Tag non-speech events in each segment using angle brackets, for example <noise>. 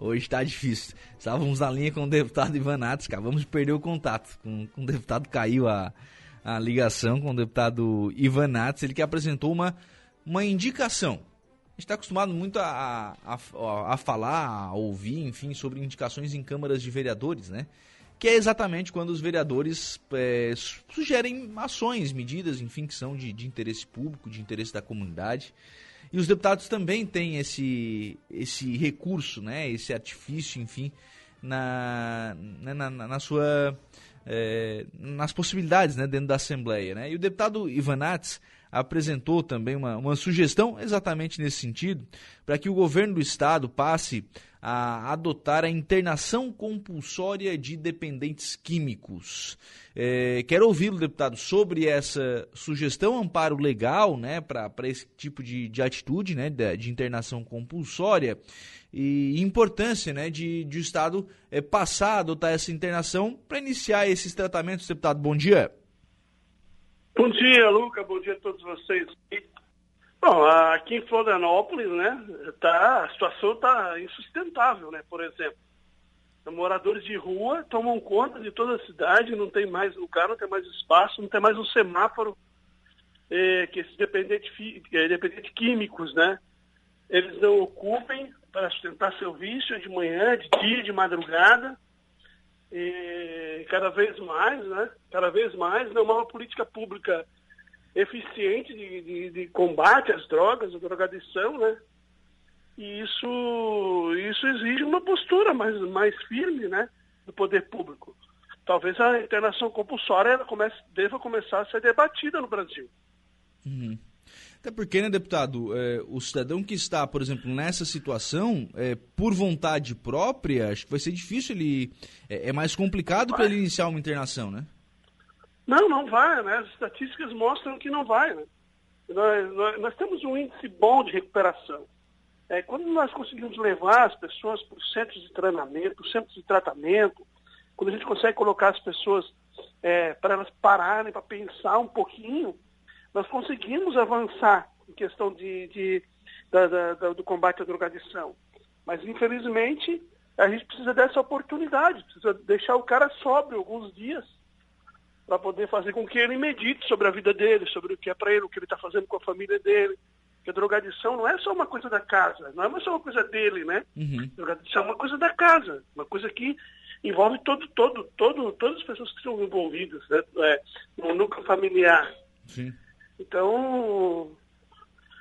Hoje está difícil. Estávamos na linha com o deputado Ivan Nats, acabamos de perder o contato. Com, com o deputado caiu a, a ligação com o deputado Ivan Nats, ele que apresentou uma, uma indicação. A gente está acostumado muito a, a, a falar, a ouvir, enfim, sobre indicações em câmaras de vereadores, né? que é exatamente quando os vereadores é, sugerem ações, medidas, enfim, que são de, de, interesse público, de interesse da comunidade. E os deputados também têm esse, esse recurso, né, esse artifício, enfim, na, né, na, na, sua, é, nas possibilidades né, dentro da Assembleia. Né? E o deputado Ivanats apresentou também uma, uma sugestão exatamente nesse sentido, para que o governo do estado passe a adotar a internação compulsória de dependentes químicos. É, quero ouvir, deputado, sobre essa sugestão, amparo legal né, para esse tipo de, de atitude né, de, de, internação compulsória e importância né, de, de o Estado é, passar a adotar essa internação para iniciar esses tratamentos. Deputado, bom dia. Bom dia, Luca. Bom dia a todos vocês. Bom, aqui em Florianópolis, né, tá, a situação está insustentável, né? Por exemplo, moradores de rua tomam conta de toda a cidade, não tem mais lugar, não tem mais espaço, não tem mais um semáforo eh, que esses dependentes, eh, dependentes químicos, né? Eles não ocupem para sustentar seu vício de manhã, de dia, de madrugada. E cada vez mais, né? Cada vez mais, não é uma política pública eficiente de, de, de, combate às drogas, à drogadição, né? E isso, isso exige uma postura mais, mais firme, né? Do poder público. Talvez a internação compulsória comece, deva começar a ser debatida no Brasil. Uhum. Até porque, né, deputado, é, o cidadão que está, por exemplo, nessa situação, é, por vontade própria, acho que vai ser difícil ele. É, é mais complicado para ele iniciar uma internação, né? Não, não vai, né? As estatísticas mostram que não vai, né? Nós, nós, nós temos um índice bom de recuperação. É, quando nós conseguimos levar as pessoas para os centros de treinamento, os centros de tratamento, quando a gente consegue colocar as pessoas é, para elas pararem, para pensar um pouquinho, nós conseguimos avançar em questão de, de da, da, da, do combate à drogadição. Mas, infelizmente, a gente precisa dessa oportunidade, precisa deixar o cara sóbrio alguns dias para poder fazer com que ele medite sobre a vida dele, sobre o que é para ele, o que ele está fazendo com a família dele. Porque a drogadição não é só uma coisa da casa, não é só uma coisa dele, né? Uhum. drogadição é uma coisa da casa, uma coisa que envolve todo, todo, todo, todas as pessoas que estão envolvidas né? é, no núcleo familiar. Sim. Então,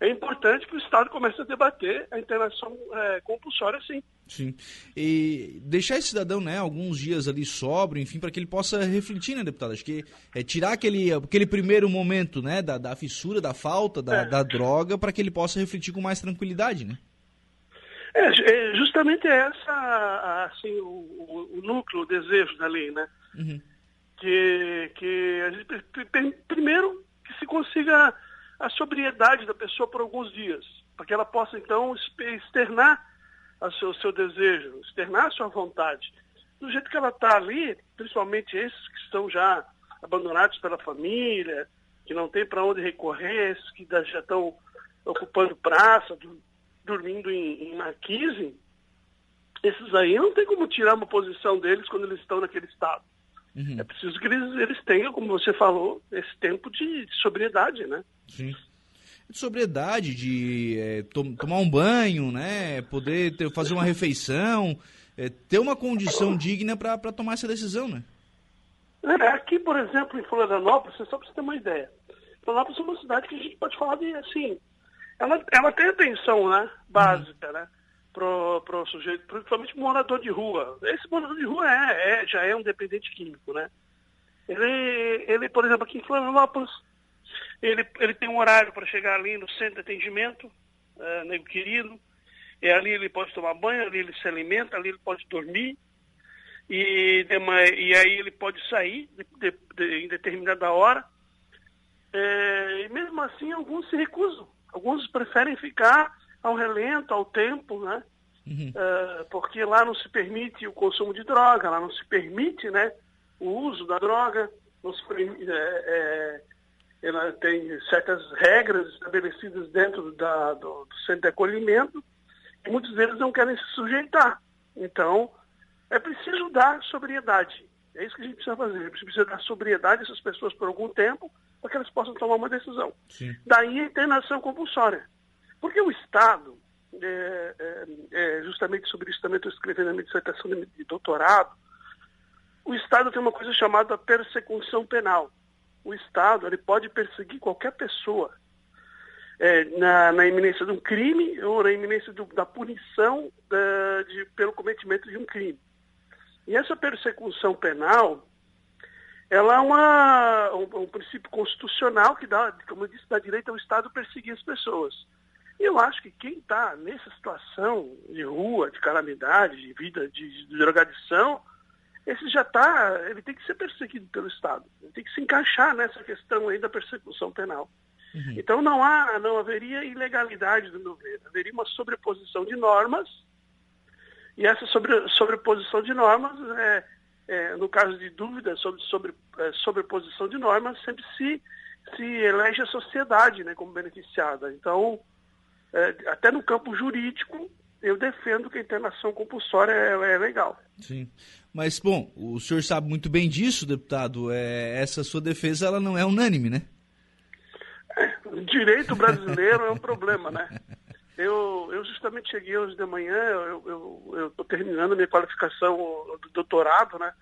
é importante que o Estado comece a debater a internação é, compulsória, sim. Sim. E deixar esse cidadão, né, alguns dias ali sóbrio, enfim, para que ele possa refletir, né, deputado? Acho que é tirar aquele, aquele primeiro momento, né, da, da fissura, da falta, da, é. da droga, para que ele possa refletir com mais tranquilidade, né? É, é justamente essa, assim, o, o, núcleo, o desejo da lei, né? Uhum. Que, que a gente, primeiro, que se consiga a sobriedade da pessoa por alguns dias, para que ela possa, então, externar o seu, seu desejo, externar a sua vontade. Do jeito que ela está ali, principalmente esses que estão já abandonados pela família, que não tem para onde recorrer, esses que já estão ocupando praça, do, dormindo em, em marquise, esses aí não tem como tirar uma posição deles quando eles estão naquele estado. Uhum. É preciso que eles, eles tenham, como você falou, esse tempo de, de sobriedade, né? Sim de sobriedade, de é, to tomar um banho, né? Poder ter, fazer uma refeição, é, ter uma condição digna para tomar essa decisão, né? É, aqui, por exemplo, em Florianópolis, só para você ter uma ideia, Florianópolis é uma cidade que a gente pode falar de, assim, ela, ela tem atenção, né, básica, uhum. né, pro, pro sujeito, principalmente morador de rua. Esse morador de rua é, é, já é um dependente químico, né. Ele, ele, por exemplo, aqui em Florianópolis, ele, ele tem um horário para chegar ali no centro de atendimento, é, nego querido. E ali ele pode tomar banho, ali ele se alimenta, ali ele pode dormir. E, e aí ele pode sair de, de, de, em determinada hora. É, e mesmo assim, alguns se recusam. Alguns preferem ficar ao relento, ao tempo, né? Uhum. É, porque lá não se permite o consumo de droga, lá não se permite né, o uso da droga, não se permite, é, é ela tem certas regras estabelecidas dentro da, do, do, centro de acolhimento e muitos deles não querem se sujeitar. Então, é preciso dar sobriedade. É isso que a gente precisa fazer. A gente precisa dar sobriedade a essas pessoas por algum tempo para que elas possam tomar uma decisão. Sim. Daí a internação compulsória. Porque o Estado, é, é, é, justamente sobre isso também estou escrevendo na minha dissertação de, doutorado, o Estado tem uma coisa chamada persecução penal. O Estado ele pode perseguir qualquer pessoa é, na, na, iminência de um crime ou na iminência do, da punição da, de, pelo cometimento de um crime. E essa persecução penal, ela é uma, um, um, princípio constitucional que dá, como eu disse, dá direito ao Estado perseguir as pessoas. E eu acho que quem está nessa situação de rua, de calamidade, de vida, de, de drogadição, esse já está, ele tem que ser perseguido pelo Estado. Ele tem que se encaixar nessa questão aí da persecução penal. Uhum. Então não há, não haveria ilegalidade do meu ver. Haveria uma sobreposição de normas e essa sobre, sobreposição de normas, é, é, no caso de dúvida sobre, sobre é, sobreposição de normas, sempre se, se elege a sociedade né, como beneficiada. Então, até no campo jurídico, eu defendo que a internação compulsória é, é, legal. Sim. Mas, bom, o senhor sabe muito bem disso, deputado. É, essa sua defesa ela não é unânime, né? É, o direito brasileiro é um problema, né? Eu, eu justamente cheguei hoje de manhã, eu estou terminando minha qualificação do doutorado, né,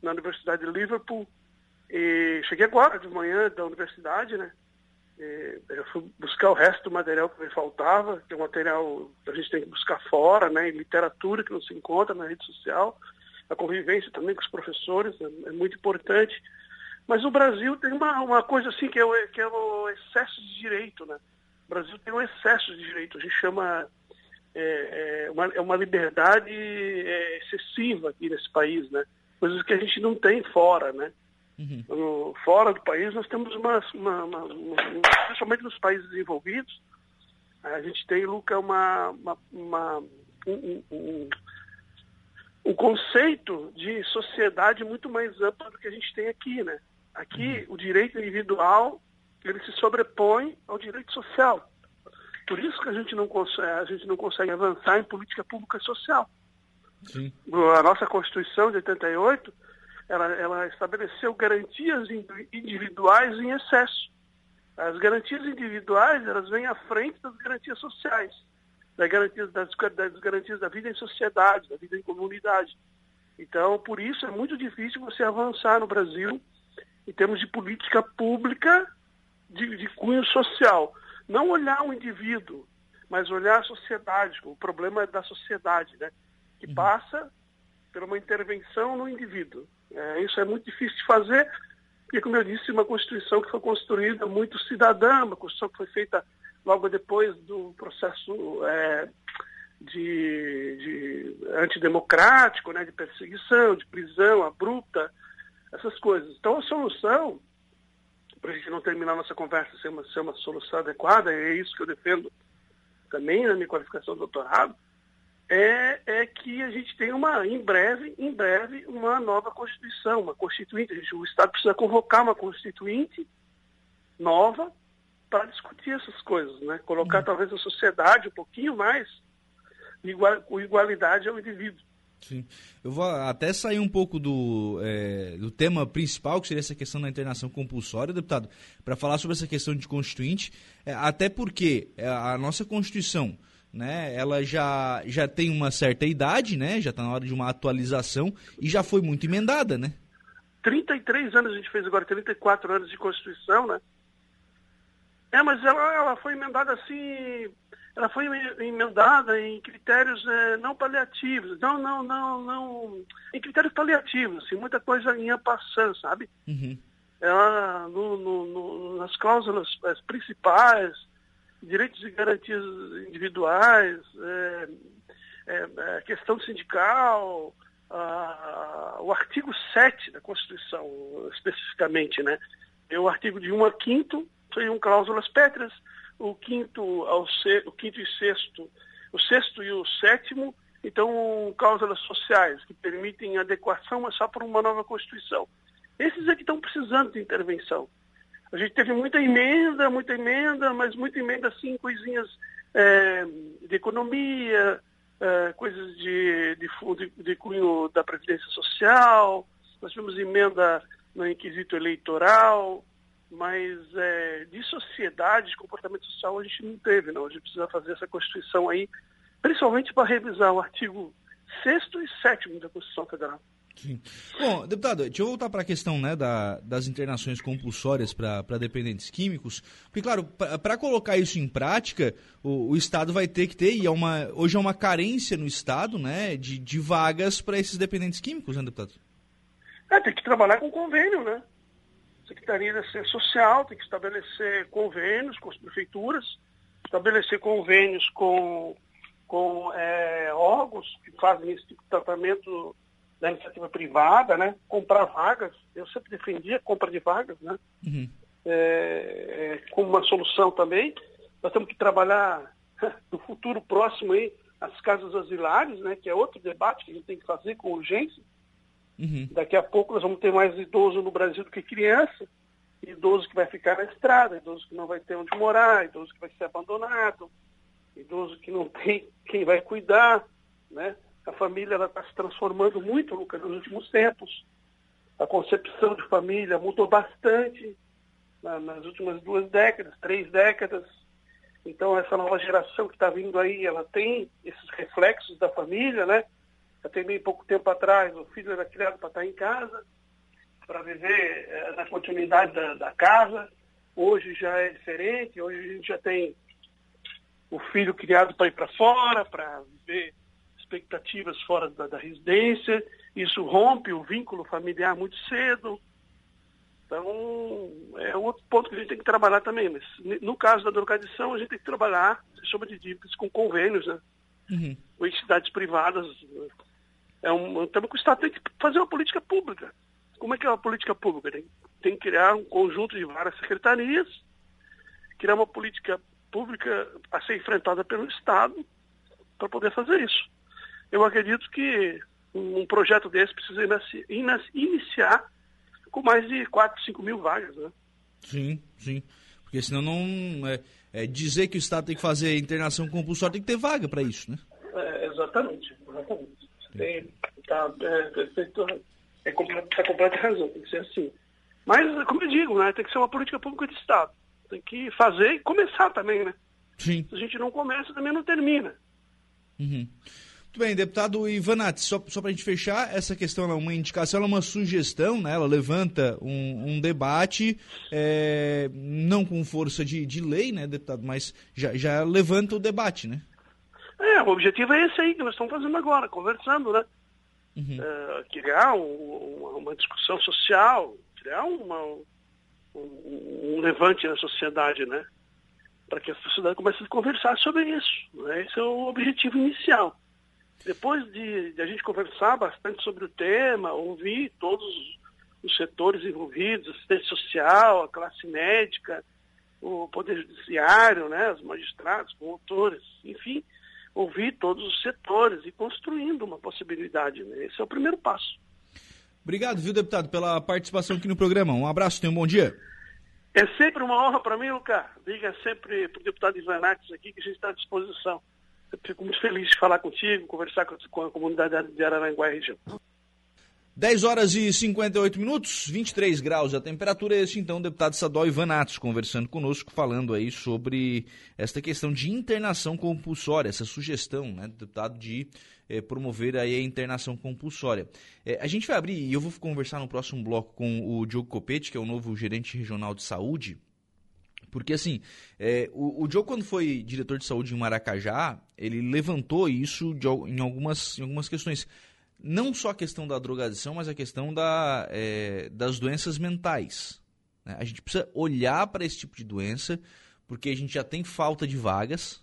na Universidade de Liverpool, e cheguei agora de manhã da universidade, né, eu fui buscar o resto do material que me faltava, que é um material que a gente tem que buscar fora, né, em literatura que não se encontra na rede social, a convivência também com os professores é, é muito importante. Mas o Brasil tem uma, uma coisa assim que é, o, que é o excesso de direito, né? O Brasil tem um excesso de direito, a gente chama é, é uma, é uma liberdade é, excessiva aqui nesse país, né? Coisas que a gente não tem fora, né? Uhum. No, fora do país nós temos uma, uma, uma, uma, principalmente nos países desenvolvidos, a gente tem, Luca, uma, uma, uma um, um, um, conceito de sociedade muito mais amplo do que a gente tem aqui, né? Aqui uhum. o direito individual ele se sobrepõe ao direito social. Por isso que a gente não consegue, a gente não consegue avançar em política pública social. Sim. A nossa Constituição de 88, ela, ela estabeleceu garantias individuais em excesso. As garantias individuais, elas vêm à frente das garantias sociais, das garantias, das, das garantias da vida em sociedade, da vida em comunidade. Então, por isso é muito difícil você avançar no Brasil em termos de política pública de, de cunho social. Não olhar o indivíduo, mas olhar a sociedade. O problema é da sociedade, né? que uhum. passa por uma intervenção no indivíduo. É, isso é muito difícil de fazer, porque, como eu disse, uma Constituição que foi construída muito cidadã, uma Constituição que foi feita logo depois do processo é, de, de, antidemocrático, né, de perseguição, de prisão abrupta, essas coisas. Então, a solução para a gente não terminar nossa conversa sem uma, ser uma solução adequada, é isso que eu defendo também na minha qualificação de doutorado, é, é que a gente tenha uma, em breve, em breve, uma nova Constituição, uma Constituinte. O Estado precisa convocar uma Constituinte nova para discutir essas coisas, né? Colocar uhum. talvez a sociedade um pouquinho mais igual, com igualdade ao indivíduo. Sim. Eu vou até sair um pouco do, é, do tema principal, que seria essa questão da internação compulsória, deputado, para falar sobre essa questão de constituinte, é, até porque é, a nossa Constituição, né, ela já, já tem uma certa idade, né, já está na hora de uma atualização e já foi muito emendada, né? 33 anos a gente fez agora, 34 anos de Constituição, né? É, mas ela, ela foi emendada assim ela foi emendada em critérios é, não paliativos, não, não, não, não, em critérios paliativos, assim, muita coisa ia passando, sabe? Uhum. Ela, no, no, no, nas cláusulas principais, direitos e garantias individuais, é, é, é questão sindical, a, o artigo 7 da Constituição, especificamente, né? É o artigo de 1 a 5 seriam cláusulas pétreas, o quinto, ao se, o quinto e sexto, o sexto e o sétimo, então cláusulas sociais que permitem adequação, mas só por uma nova Constituição. Esses é que estão precisando de intervenção. A gente teve muita emenda, muita emenda, mas muita emenda assim, coisinhas é, de economia, é, coisas de, de, de, cunho da Previdência Social, nós tivemos emenda no inquisito eleitoral, mas é, de sociedade, de comportamento social, a gente não teve, não. A gente precisa fazer essa Constituição aí, principalmente para revisar o artigo 6 e 7 da Constituição Federal. Sim. Bom, deputado, deixa eu voltar para a questão né, da, das internações compulsórias para dependentes químicos, porque, claro, para colocar isso em prática, o, o, Estado vai ter que ter, e é uma, hoje é uma carência no Estado né, de, de vagas para esses dependentes químicos, né, deputado? É, tem que trabalhar com convênio, né? Secretaria da Ciência Social tem que estabelecer convênios com as prefeituras, estabelecer convênios com, com é, órgãos que fazem esse tipo de tratamento da iniciativa privada, né? Comprar vagas, eu sempre defendia a compra de vagas, né? Uhum. É, é, como uma solução também. Nós temos que trabalhar <laughs> no futuro próximo aí as casas asilares, né? Que é outro debate que a gente tem que fazer com urgência Uhum. Daqui a pouco nós vamos ter mais idoso no Brasil do que criança, idoso que vai ficar na estrada, idoso que não vai ter onde morar, idoso que vai ser abandonado, idoso que não <laughs> tem quem vai cuidar, né? A família está se transformando muito, Lucas, nos últimos tempos. A concepção de família mudou bastante na, nas últimas duas décadas, três décadas. Então, essa nova geração que está vindo aí, ela tem esses reflexos da família, né? Até bem pouco tempo atrás, o filho era criado para estar em casa, para viver é, na continuidade da, da, casa. Hoje já é diferente, hoje a gente já tem o filho criado para ir para fora, para viver expectativas fora da, da, residência. Isso rompe o vínculo familiar muito cedo. Então, é outro ponto que a gente tem que trabalhar também. Mas no caso da drogadição, a gente tem que trabalhar sobre dívidas com convênios, né? Uhum. Com entidades privadas é um, que o Estado tem que fazer uma política pública. Como é que é uma política pública? Tem, tem que criar um conjunto de várias secretarias, criar uma política pública a ser enfrentada pelo Estado para poder fazer isso. Eu acredito que um projeto desse precisa iniciar com mais de 4, 5 mil vagas, né? Sim, sim. Porque senão não. É, é dizer que o Estado tem que fazer internação compulsória, tem que ter vaga para isso, né? É, exatamente, exatamente. Tem, tá, é, é, completa, tá completa razão, tem que ser assim. Mas, como eu digo, né, tem que ser uma política pública de Estado. Tem que fazer e começar também, né? Sim. Se a gente não começa, também não termina. Uhum. Muito bem, deputado Ivanati, só, só para a gente fechar, essa questão é uma indicação, ela é uma sugestão, né? ela levanta um, um debate, é, não com força de, de lei, né, deputado, mas já, já levanta o debate, né? É, o objetivo é esse aí que nós estamos fazendo agora, conversando, né? Uhum. É, criar um, uma discussão social, criar uma, um, um, levante na sociedade, né? Para que a sociedade comece a conversar sobre isso. Né? Esse é o objetivo inicial. Depois de, de a gente conversar bastante sobre o tema, ouvir todos os setores envolvidos, assistência social, a classe médica, o poder judiciário, né, os magistrados, promotores, enfim, ouvir todos os setores e construindo uma possibilidade. Né? Esse é o primeiro passo. Obrigado, viu, deputado, pela participação aqui no programa. Um abraço, tenha um bom dia. É sempre uma honra para mim, Lucas. Diga sempre para o deputado Ivanates aqui que a gente está à disposição. Fico muito feliz de falar contigo, conversar com a comunidade de Araranguá e região. 10 horas e 58 minutos, 23 graus a temperatura. Este então, o deputado estadual Ivan Atos conversando conosco, falando aí sobre esta questão de internação compulsória, essa sugestão né, do deputado de eh, promover aí a internação compulsória. Eh, a gente vai abrir, e eu vou conversar no próximo bloco com o Diogo Copete, que é o novo gerente regional de saúde, porque assim, é, o, o Diogo, quando foi diretor de saúde em Maracajá, ele levantou isso de, em, algumas, em algumas questões não só a questão da drogadição, mas a questão da, é, das doenças mentais. Né? A gente precisa olhar para esse tipo de doença, porque a gente já tem falta de vagas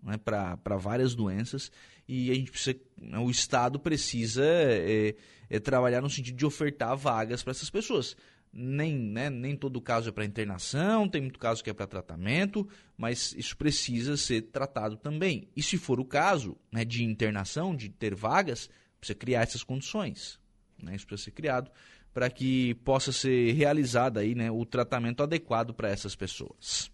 né, para várias doenças e a gente precisa, né, o Estado precisa é, é, trabalhar no sentido de ofertar vagas para essas pessoas. Nem, né, nem todo caso é para internação, tem muito caso que é para tratamento, mas isso precisa ser tratado também. E se for o caso né, de internação, de ter vagas, Precisa criar essas condições. Né? Isso precisa ser criado para que possa ser realizado aí, né, o tratamento adequado para essas pessoas.